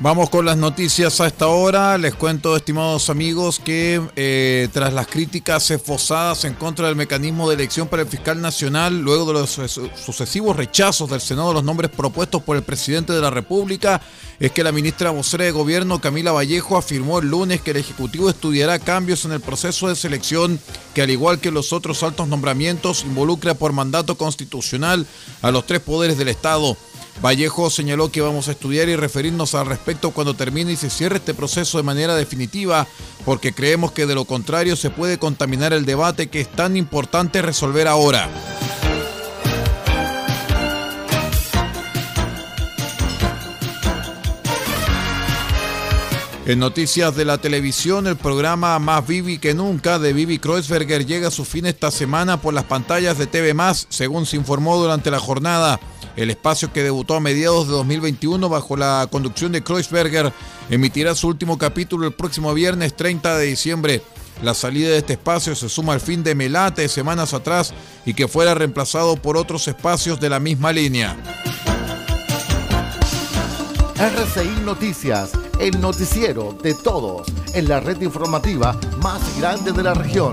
Vamos con las noticias a esta hora. Les cuento, estimados amigos, que eh, tras las críticas esfozadas en contra del mecanismo de elección para el fiscal nacional, luego de los sucesivos rechazos del Senado de los nombres propuestos por el presidente de la República, es que la ministra vocera de Gobierno, Camila Vallejo, afirmó el lunes que el Ejecutivo estudiará cambios en el proceso de selección que, al igual que los otros altos nombramientos, involucra por mandato constitucional a los tres poderes del Estado. Vallejo señaló que vamos a estudiar y referirnos al respecto cuando termine y se cierre este proceso de manera definitiva, porque creemos que de lo contrario se puede contaminar el debate que es tan importante resolver ahora. En noticias de la televisión, el programa Más Vivi que Nunca de Vivi Kreuzberger llega a su fin esta semana por las pantallas de TV Más, según se informó durante la jornada. El espacio que debutó a mediados de 2021 bajo la conducción de Kreuzberger emitirá su último capítulo el próximo viernes 30 de diciembre. La salida de este espacio se suma al fin de Melate semanas atrás y que fuera reemplazado por otros espacios de la misma línea. RCI Noticias, el noticiero de todos en la red informativa más grande de la región.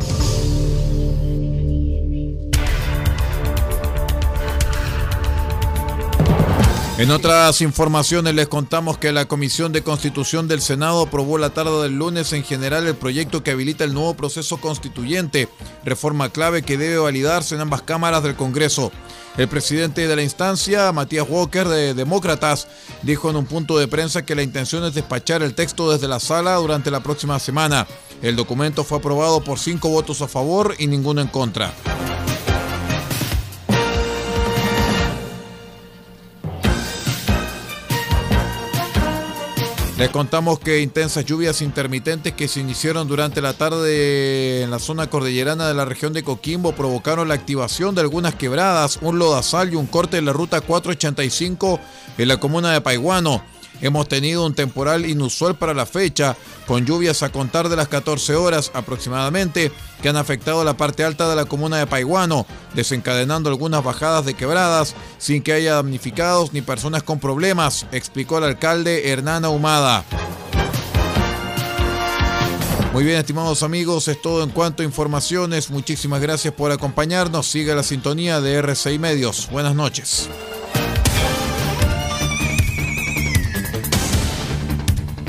En otras informaciones les contamos que la Comisión de Constitución del Senado aprobó la tarde del lunes en general el proyecto que habilita el nuevo proceso constituyente, reforma clave que debe validarse en ambas cámaras del Congreso. El presidente de la instancia, Matías Walker, de Demócratas, dijo en un punto de prensa que la intención es despachar el texto desde la sala durante la próxima semana. El documento fue aprobado por cinco votos a favor y ninguno en contra. Les contamos que intensas lluvias intermitentes que se iniciaron durante la tarde en la zona cordillerana de la región de Coquimbo provocaron la activación de algunas quebradas, un lodazal y un corte de la ruta 485 en la comuna de Paiguano. Hemos tenido un temporal inusual para la fecha, con lluvias a contar de las 14 horas aproximadamente, que han afectado la parte alta de la comuna de Paiguano, desencadenando algunas bajadas de quebradas, sin que haya damnificados ni personas con problemas, explicó el alcalde Hernán Ahumada. Muy bien, estimados amigos, es todo en cuanto a informaciones. Muchísimas gracias por acompañarnos. Sigue la sintonía de RCI Medios. Buenas noches.